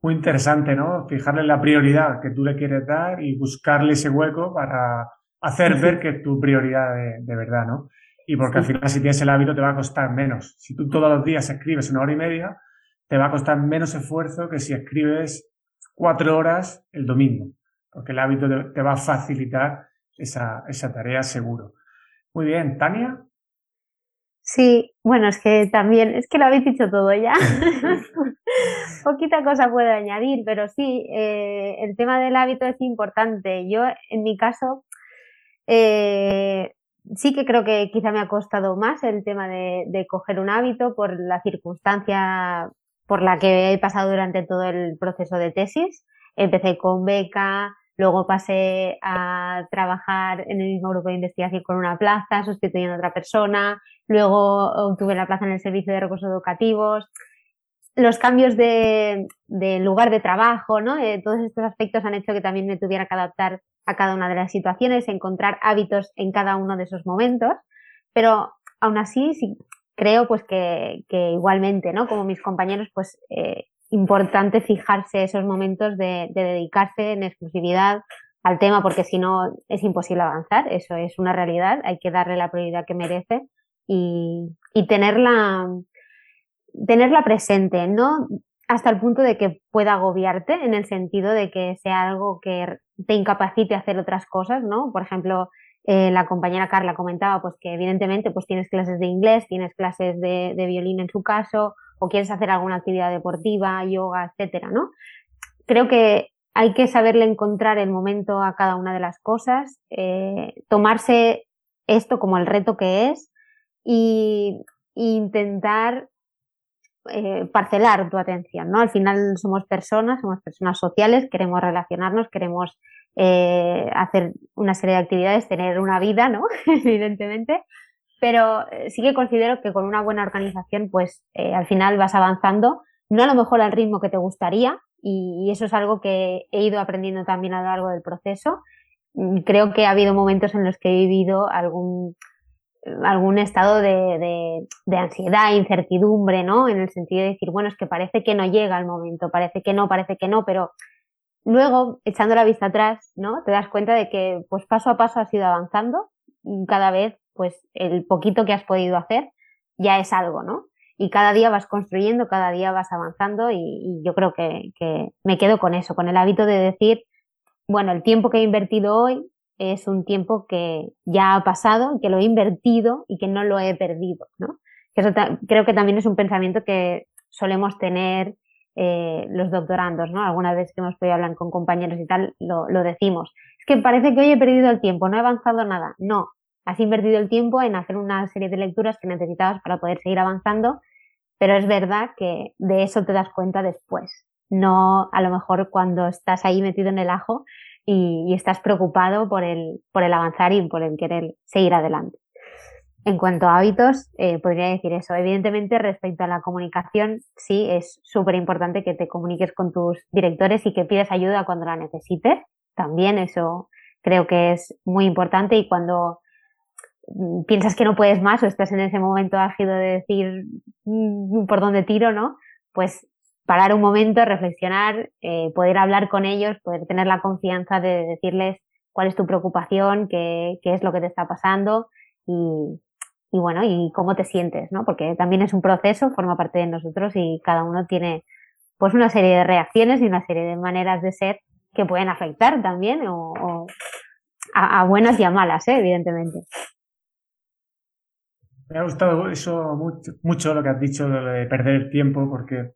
Muy interesante, ¿no? Fijarle la prioridad que tú le quieres dar y buscarle ese hueco para hacer ver que es tu prioridad de, verdad, ¿no? Y porque al final si tienes el hábito te va a costar menos. Si tú todos los días escribes una hora y media, te va a costar menos esfuerzo que si escribes cuatro horas el domingo, porque el hábito te, va a facilitar esa, esa tarea seguro. Muy bien, Tania. Sí, bueno, es que también, es que lo habéis dicho todo ya. Poquita cosa puedo añadir, pero sí, eh, el tema del hábito es importante. Yo, en mi caso, eh, sí que creo que quizá me ha costado más el tema de, coger un hábito por la circunstancia por la que he pasado durante todo el proceso de tesis. Empecé con beca, luego pasé a trabajar en el mismo grupo de investigación con una plaza, sustituyendo a otra persona, luego obtuve la plaza en el servicio de recursos educativos. Los cambios de, lugar de trabajo, ¿no? Eh, todos estos aspectos han hecho que también me tuviera que adaptar a cada una de las situaciones, encontrar hábitos en cada uno de esos momentos, pero aún así sí creo pues que, igualmente, ¿no? Como mis compañeros, pues eh, importante fijarse esos momentos de, dedicarse en exclusividad al tema, porque si no es imposible avanzar, eso es una realidad, hay que darle la prioridad que merece y, y tenerla, tenerla presente, ¿no? hasta el punto de que pueda agobiarte en el sentido de que sea algo que te incapacite a hacer otras cosas, ¿no? Por ejemplo, eh, la compañera Carla comentaba pues que evidentemente pues tienes clases de inglés, tienes clases de, violín en su caso, o quieres hacer alguna actividad deportiva, yoga, etcétera, ¿no? Creo que hay que saberle encontrar el momento a cada una de las cosas, eh, tomarse esto como el reto que es y, e intentar eh, parcelar tu atención, ¿no? Al final somos personas, somos personas sociales, queremos relacionarnos, queremos eh, hacer una serie de actividades, tener una vida, ¿no? Evidentemente, pero eh, sí que considero que con una buena organización, pues al final vas avanzando, no a lo mejor al ritmo que te gustaría, y, eso es algo que he ido aprendiendo también a lo largo del proceso. Creo que ha habido momentos en los que he vivido algún algún estado de, de, ansiedad, incertidumbre, ¿no? En el sentido de decir, bueno, es que parece que no llega el momento, parece que no, parece que no, pero luego, echando la vista atrás, ¿no? Te das cuenta de que, pues paso a paso has ido avanzando y cada vez, pues el poquito que has podido hacer ya es algo, ¿no? y cada día vas construyendo, cada día vas avanzando y, yo creo que, que, me quedo con eso, con el hábito de decir, bueno, el tiempo que he invertido hoy es un tiempo que ya ha pasado, que lo he invertido y que no lo he perdido, ¿no? Eso creo que también es un pensamiento que solemos tener eh, los doctorandos, ¿no? Alguna vez que hemos podido hablar con compañeros y tal, lo, lo decimos. Es que parece que hoy he perdido el tiempo, no he avanzado nada. No, has invertido el tiempo en hacer una serie de lecturas que necesitabas para poder seguir avanzando, pero es verdad que de eso te das cuenta después, no a lo mejor cuando estás ahí metido en el ajo y, estás preocupado por el, por el avanzar y por el querer seguir adelante. En cuanto a hábitos, eh, podría decir eso. Evidentemente, respecto a la comunicación, sí, es súper importante que te comuniques con tus directores y que pides ayuda cuando la necesites. También eso creo que es muy importante y cuando mm, piensas que no puedes más o estás en ese momento ágido de decir mm, por dónde tiro, ¿no? Pues parar un momento, reflexionar, eh, poder hablar con ellos, poder tener la confianza de decirles cuál es tu preocupación, qué, qué es lo que te está pasando y, bueno, y cómo te sientes, ¿no? Porque también es un proceso, forma parte de nosotros y cada uno tiene pues una serie de reacciones y una serie de maneras de ser que pueden afectar también o, a, buenas y a malas, ¿eh? evidentemente. Me ha gustado eso mucho, mucho lo que has dicho de perder el tiempo porque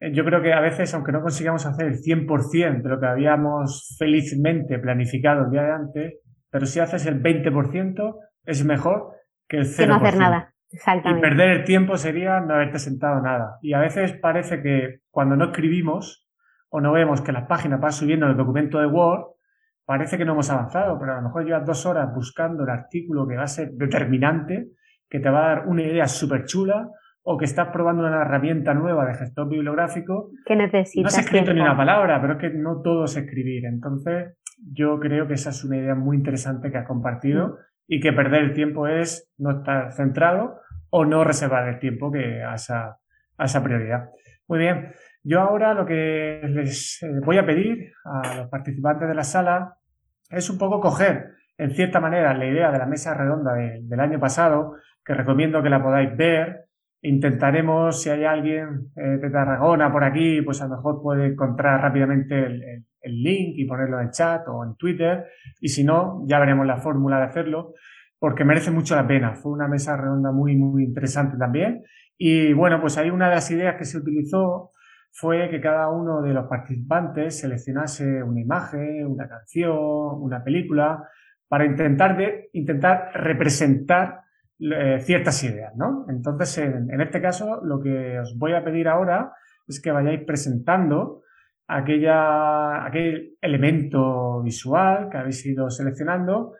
yo creo que a veces, aunque no consigamos hacer el 100% de lo que habíamos felizmente planificado el día de antes, pero si haces el 20%, es mejor que el 0%. Que no hacer nada. Exactamente. Y perder el tiempo sería no haberte sentado nada. Y a veces parece que cuando no escribimos o no vemos que las páginas van subiendo en el documento de Word, parece que no hemos avanzado, pero a lo mejor llevas dos horas buscando el artículo que va a ser determinante, que te va a dar una idea súper chula o que estás probando una herramienta nueva de gestor bibliográfico. Que necesitas. No has escrito ni una palabra, pero es que no todo es escribir. Entonces, yo creo que esa es una idea muy interesante que has compartido mm. y que perder el tiempo es no estar centrado o no reservar el tiempo que a esa, a esa prioridad. Muy bien. Yo ahora lo que les eh, voy a pedir a los participantes de la sala es un poco coger, en cierta manera, la idea de la mesa redonda del año pasado, que recomiendo que la podáis ver, Intentaremos, si hay alguien eh, de Tarragona por aquí, pues a lo mejor puede encontrar rápidamente el, link y ponerlo en chat o en Twitter. Y si no, ya veremos la fórmula de hacerlo, porque merece mucho la pena. Fue una mesa redonda muy, muy interesante también. Y bueno, pues ahí una de las ideas que se utilizó fue que cada uno de los participantes seleccionase una imagen, una canción, una película, para intentar, de, intentar representar eh, ciertas ideas, ¿no? Entonces, en, este caso, lo que os voy a pedir ahora es que vayáis presentando aquella, aquel elemento visual que habéis ido seleccionando,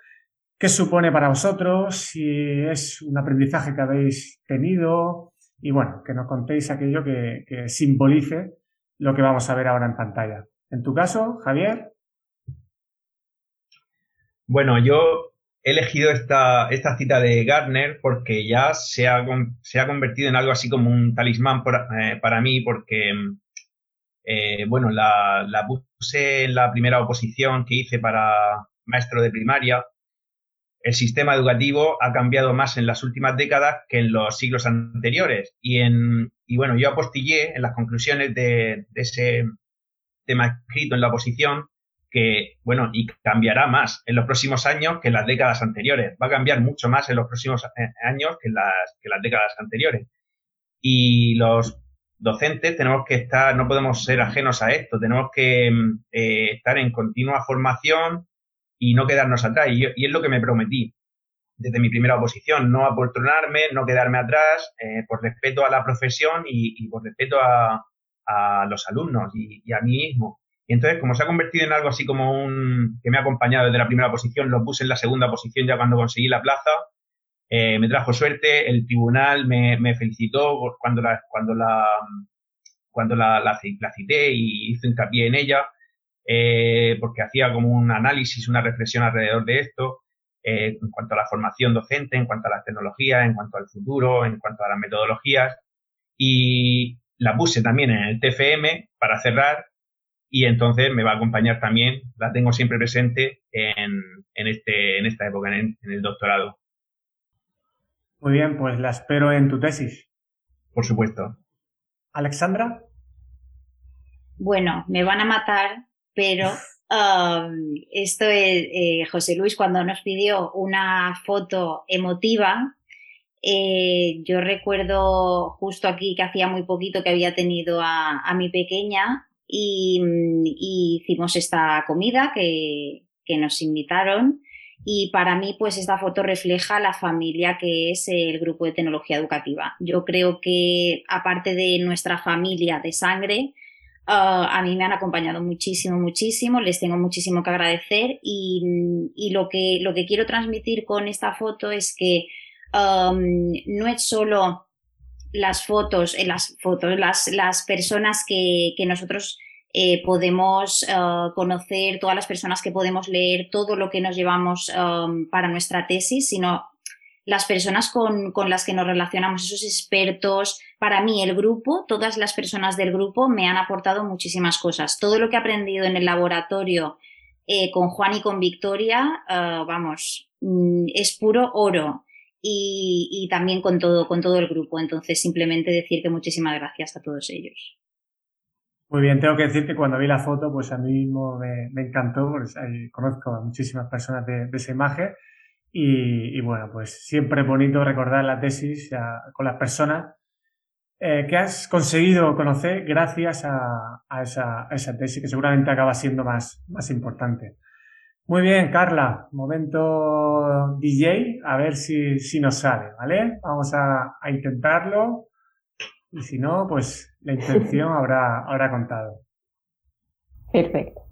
qué supone para vosotros, si es un aprendizaje que habéis tenido y bueno, que nos contéis aquello que, que simbolice lo que vamos a ver ahora en pantalla. En tu caso, Javier. Bueno, yo he elegido esta, esta cita de Gardner porque ya se ha, se ha convertido en algo así como un talismán eh, para mí porque, eh, bueno, la, la, puse en la primera oposición que hice para maestro de primaria. El sistema educativo ha cambiado más en las últimas décadas que en los siglos anteriores. Y, en, y bueno, yo apostillé en las conclusiones de, de ese tema escrito en la oposición que, bueno, y cambiará más en los próximos años que en las décadas anteriores. Va a cambiar mucho más en los próximos eh, años que en las, que las décadas anteriores. Y los docentes tenemos que estar, no podemos ser ajenos a esto, tenemos que mm, eh, estar en continua formación y no quedarnos atrás. Y, es lo que me prometí desde mi primera oposición, no apoltronarme, no quedarme atrás, eh, por respeto a la profesión y, por respeto a, los alumnos y, a mí mismo. Y entonces, como se ha convertido en algo así como un que me ha acompañado desde la primera posición, lo puse en la segunda posición ya cuando conseguí la plaza. Eh, me trajo suerte, el tribunal me, felicitó cuando la, cuando la, cuando la, la, cité y hizo hincapié en ella, eh, porque hacía como un análisis, una reflexión alrededor de esto, eh, en cuanto a la formación docente, en cuanto a las tecnologías, en cuanto al futuro, en cuanto a las metodologías. Y la puse también en el TFM para cerrar y entonces me va a acompañar también, la tengo siempre presente en, en, este, en esta época, en, el doctorado. Muy bien, pues la espero en tu tesis. por supuesto. Alexandra. Bueno, me van a matar, pero um, esto es eh, José Luis cuando nos pidió una foto emotiva. Eh, yo recuerdo justo aquí que hacía muy poquito que había tenido a, mi pequeña y, hicimos esta comida que, que nos invitaron. Y para mí, pues esta foto refleja la familia que es el grupo de tecnología educativa. Yo creo que aparte de nuestra familia de sangre, ah, a mí me han acompañado muchísimo, muchísimo, les tengo muchísimo que agradecer. Y, lo, que, lo que quiero transmitir con esta foto es que no es solo las fotos, eh, las fotos, las, las personas que, que nosotros eh, podemos eh, conocer todas las personas que podemos leer, todo lo que nos llevamos um, para nuestra tesis, sino las personas con, las que nos relacionamos, esos expertos. Para mí, el grupo, todas las personas del grupo me han aportado muchísimas cosas. Todo lo que he aprendido en el laboratorio con Juan y con Victoria, vamos, mm, es puro oro. Y, también con todo, con todo el grupo. Entonces, simplemente decir que muchísimas gracias a todos ellos. Muy bien, tengo que decir que cuando vi la foto, pues a mí mismo me, encantó, porque conozco a muchísimas personas de, esa imagen y, bueno, pues siempre es bonito recordar la tesis con las personas eh, que has conseguido conocer gracias a, esa, tesis que seguramente acaba siendo más, más importante. Muy bien, Carla, momento DJ, a ver si, si nos sale, ¿vale? Vamos a, a intentarlo. Y si no, pues la intención habrá, habrá contado. Perfecto.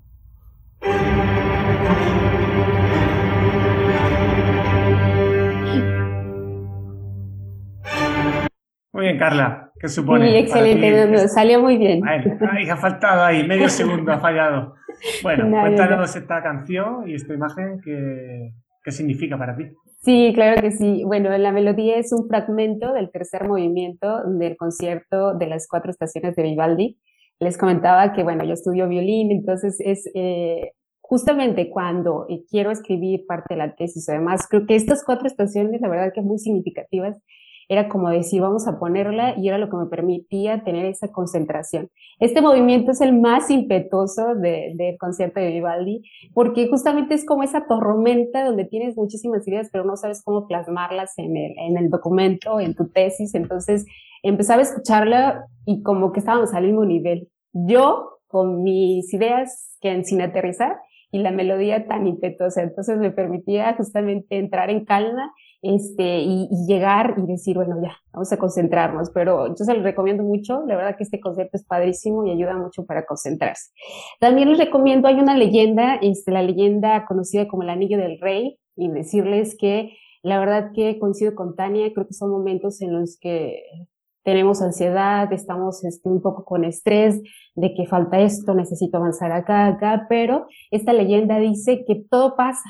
Muy bien, Carla. ¿Qué supone? Sí, excelente, salió muy bien. Ay, ha faltado ahí, medio segundo ha fallado. Bueno, cuéntanos esta canción y esta imagen, ¿qué, ¿qué significa para ti? Sí, claro que sí. Bueno, la melodía es un fragmento del tercer movimiento del concierto de las cuatro estaciones de Vivaldi. Les comentaba que, bueno, yo estudio violín, entonces es eh, justamente cuando eh, quiero escribir parte de la tesis. Además, creo que estas cuatro estaciones, la verdad que muy significativas, era como decir, vamos a ponerla y era lo que me permitía tener esa concentración. Este movimiento es el más impetuoso del concierto de Vivaldi, porque justamente es como esa tormenta donde tienes muchísimas ideas, pero no sabes cómo plasmarlas en el, en el documento, en tu tesis. Entonces empezaba a escucharla y como que estábamos al mismo nivel. Yo con mis ideas que sin aterrizar y la melodía tan impetuosa. Entonces me permitía justamente entrar en calma este, y, llegar y decir, bueno, ya, vamos a concentrarnos. Pero yo se lo recomiendo mucho, la verdad que este concepto es padrísimo y ayuda mucho para concentrarse. También les recomiendo, hay una leyenda, este, la leyenda conocida como el Anillo del Rey, y decirles que la verdad que coincido con Tania, creo que son momentos en los que tenemos ansiedad, estamos este, un poco con estrés de que falta esto, necesito avanzar acá, acá, pero esta leyenda dice que todo pasa,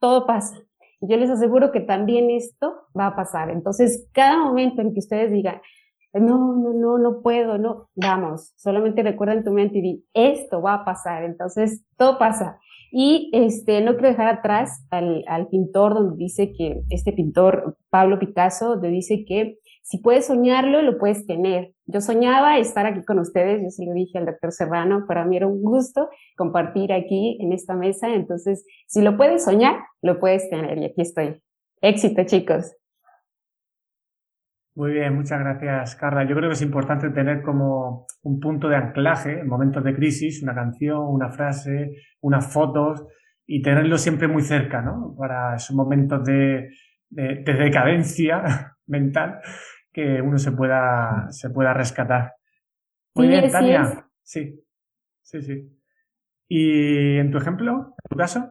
todo pasa yo les aseguro que también esto va a pasar. Entonces, cada momento en que ustedes digan, no, no, no, no puedo, no, vamos, solamente recuerda en tu mente y di, esto va a pasar. Entonces, todo pasa. Y este, no quiero dejar atrás al, pintor donde dice que, este pintor, Pablo Picasso, donde dice que si puedes soñarlo, lo puedes tener. Yo soñaba estar aquí con ustedes, yo se lo dije al doctor Serrano, para mí era un gusto compartir aquí en esta mesa, entonces, si lo puedes soñar, lo puedes tener y aquí estoy. Éxito, chicos. Muy bien, muchas gracias, Carla. Yo creo que es importante tener como un punto de anclaje en momentos de crisis, una canción, una frase, unas fotos y tenerlo siempre muy cerca, ¿no? Para esos momentos de, de decadencia mental que uno se pueda, se pueda rescatar. Muy bien, Tania. Sí, sí, sí. ¿Y en tu ejemplo, en tu caso?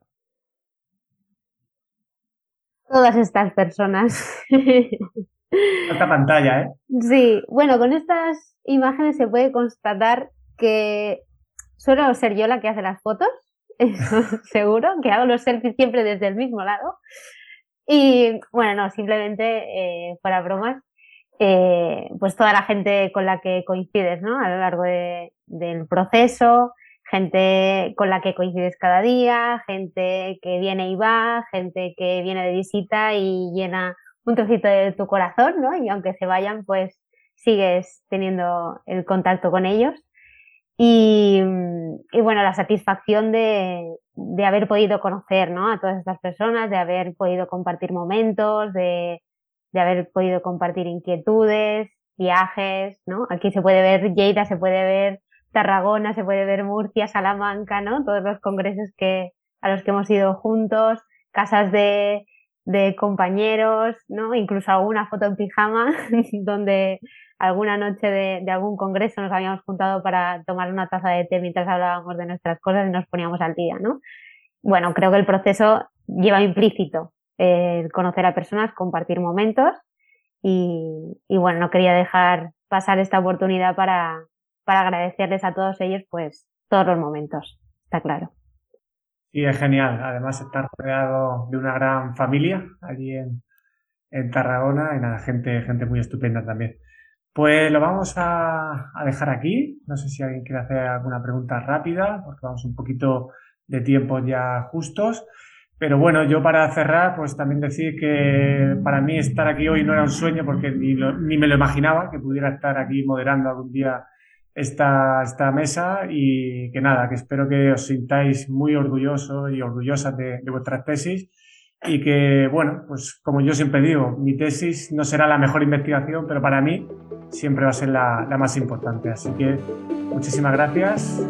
Todas estas personas. Esta pantalla, ¿eh? Sí, bueno, con estas imágenes se puede constatar que suelo ser yo la que hace las fotos, seguro, que hago los selfies siempre desde el mismo lado. Y bueno, no, simplemente eh, para bromas, eh, pues toda la gente con la que coincides, ¿no? A lo largo de, del proceso, gente con la que coincides cada día, gente que viene y va, gente que viene de visita y llena un trocito de tu corazón, ¿no? Y aunque se vayan, pues sigues teniendo el contacto con ellos. Y, bueno, la satisfacción de, de, haber podido conocer ¿no? a todas estas personas, de haber podido compartir momentos, de, de haber podido compartir inquietudes, viajes, ¿no? Aquí se puede ver Lleida, se puede ver Tarragona, se puede ver Murcia, Salamanca, ¿no? Todos los congresos que, a los que hemos ido juntos, casas de, de compañeros, ¿no? Incluso alguna foto en pijama, donde alguna noche de, de, algún congreso nos habíamos juntado para tomar una taza de té mientras hablábamos de nuestras cosas y nos poníamos al día, ¿no? Bueno, creo que el proceso lleva implícito el conocer a personas, compartir momentos y, bueno, no quería dejar pasar esta oportunidad para, para agradecerles a todos ellos pues todos los momentos, está claro. Y es genial, además estar rodeado de una gran familia allí en, en Tarragona y nada, gente, gente muy estupenda también. Pues lo vamos a, a, dejar aquí. No sé si alguien quiere hacer alguna pregunta rápida, porque vamos un poquito de tiempo ya justos. Pero bueno, yo para cerrar, pues también decir que para mí estar aquí hoy no era un sueño, porque ni, me lo imaginaba que pudiera estar aquí moderando algún día esta, esta mesa y que nada, que espero que os sintáis muy orgullosos y orgullosas de, de vuestras tesis y que, bueno, pues como yo siempre digo, mi tesis no será la mejor investigación, pero para mí siempre va a ser la, la más importante. Así que muchísimas gracias.